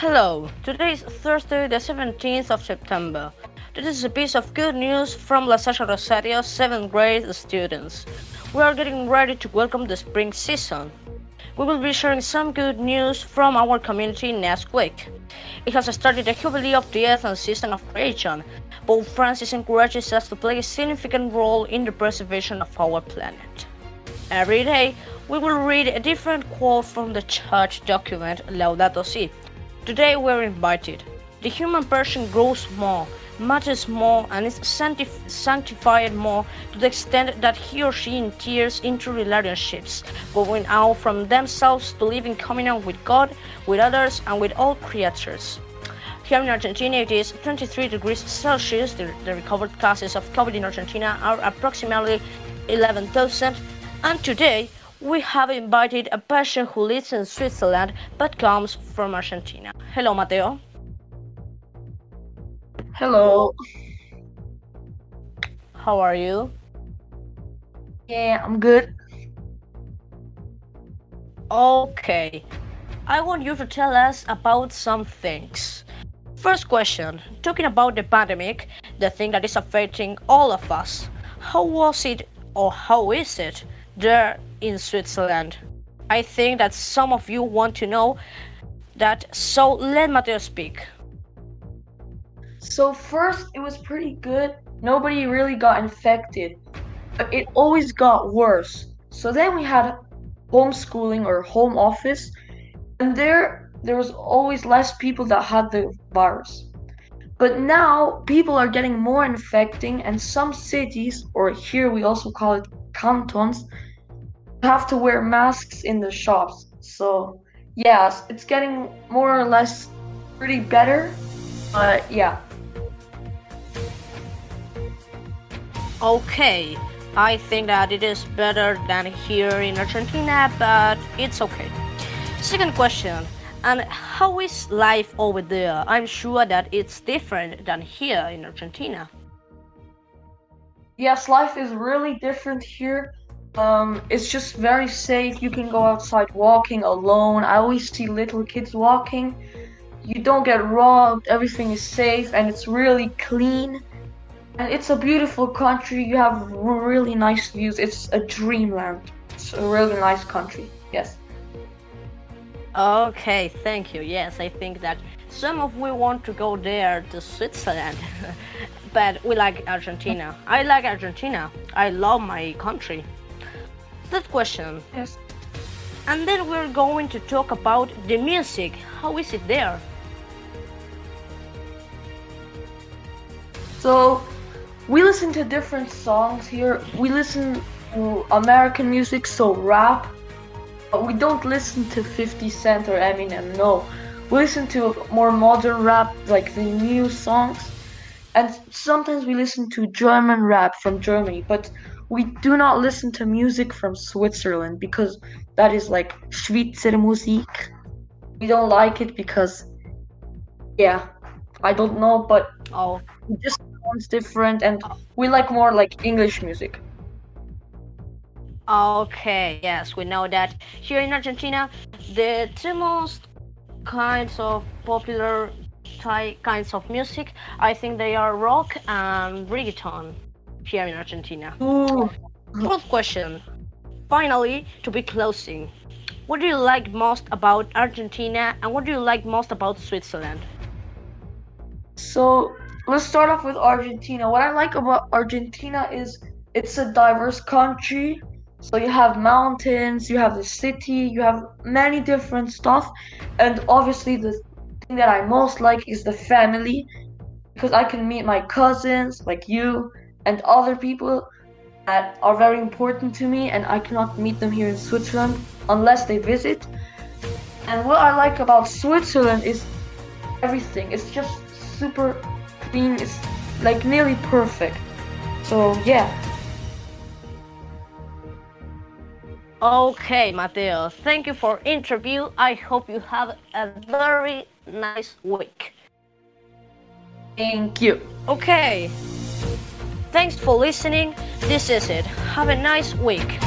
Hello, today is Thursday, the 17th of September. This is a piece of good news from La Salle Rosario 7th grade students. We are getting ready to welcome the spring season. We will be sharing some good news from our community next week. It has started the Jubilee of the Earth and Season of Creation. Pope Francis encourages us to play a significant role in the preservation of our planet. Every day, we will read a different quote from the church document Laudato Si Today we're invited. The human person grows more, matters more, and is sanctif- sanctified more to the extent that he or she enters into relationships, going out from themselves to live in communion with God, with others, and with all creatures. Here in Argentina, it is 23 degrees Celsius. The, the recovered cases of COVID in Argentina are approximately 11,000. And today, we have invited a person who lives in Switzerland but comes from Argentina. Hello, Mateo. Hello. How are you? Yeah, I'm good. Okay. I want you to tell us about some things. First question talking about the pandemic, the thing that is affecting all of us. How was it or how is it there in Switzerland? I think that some of you want to know that, so let Mateo speak. So, first, it was pretty good. Nobody really got infected, but it always got worse. So, then we had homeschooling or home office, and there there was always less people that had the virus. But now people are getting more infecting, and some cities, or here we also call it cantons, have to wear masks in the shops. So, yes, it's getting more or less pretty better. But yeah. Okay, I think that it is better than here in Argentina, but it's okay. Second question, and how is life over there? I'm sure that it's different than here in Argentina. Yes, life is really different here. Um, it's just very safe. You can go outside walking alone. I always see little kids walking. You don't get robbed. Everything is safe and it's really clean. And it's a beautiful country. You have really nice views. It's a dreamland. It's a really nice country. Yes. Okay, thank you. Yes, I think that some of we want to go there to Switzerland, but we like Argentina. I like Argentina. I love my country. Third question. Yes. And then we're going to talk about the music. How is it there? So, we listen to different songs here. We listen to American music, so rap. But we don't listen to 50 Cent or Eminem, no. We listen to more modern rap, like the new songs. And sometimes we listen to German rap from Germany, but we do not listen to music from Switzerland because that is like Schweizer Musik. We don't like it because, yeah, I don't know, but Oh, it just sounds different, and we like more like English music. okay. Yes, we know that here in Argentina, the two most kinds of popular ty- kinds of music, I think they are rock and reggaeton here in Argentina. Ooh. Fourth question. Finally, to be closing, what do you like most about Argentina and what do you like most about Switzerland? So let's start off with Argentina. What I like about Argentina is it's a diverse country. So you have mountains, you have the city, you have many different stuff, and obviously the thing that I most like is the family because I can meet my cousins like you and other people that are very important to me and I cannot meet them here in Switzerland unless they visit. And what I like about Switzerland is everything. It's just super clean. It's like nearly perfect. So yeah. Okay, Mateo, thank you for interview. I hope you have a very nice week. Thank you. Okay. Thanks for listening. This is it. Have a nice week.